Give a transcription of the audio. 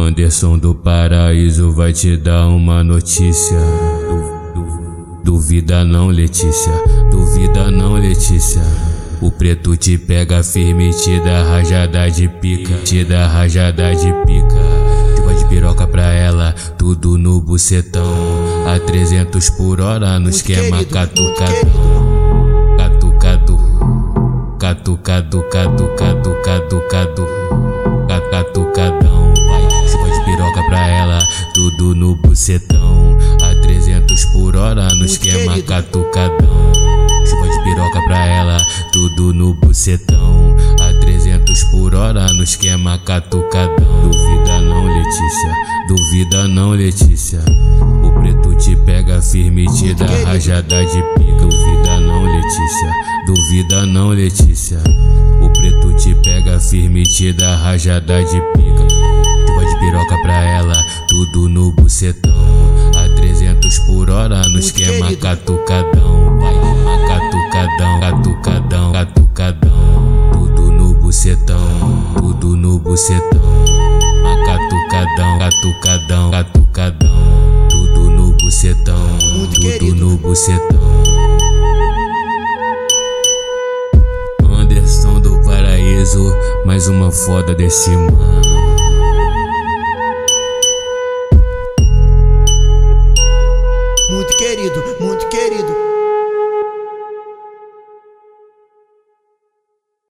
Anderson do Paraíso vai te dar uma notícia. Duvida não, Letícia. Duvida não, Letícia. O preto te pega firme e te dá rajada de pica. Te dá rajada de pica. Chuva de piroca pra ela, tudo no bucetão. A 300 por hora no esquema catucadão. Catucado. Catucado, catucado, catucado. Tudo no bucetão. A 300 por hora no esquema catucadão. Chuva de piroca pra ela, tudo no bucetão. A 300 por hora no esquema catucadão. Duvida não, Letícia, duvida não, Letícia. O preto te pega firme e te dá rajada de pica. Duvida não, Letícia, duvida não, Letícia. O preto te pega firme e te dá rajada de pica. Piroca pra ela, tudo no bucetão. A 300 por hora no esquema catucadão. Vai, catucadão, catucadão, catucadão. Tudo no bucetão, tudo no bucetão. Catucadão, catucadão, catucadão. Tudo no bucetão, tudo no bucetão. Anderson do Paraíso, mais uma foda desse mano. querido, muito querido.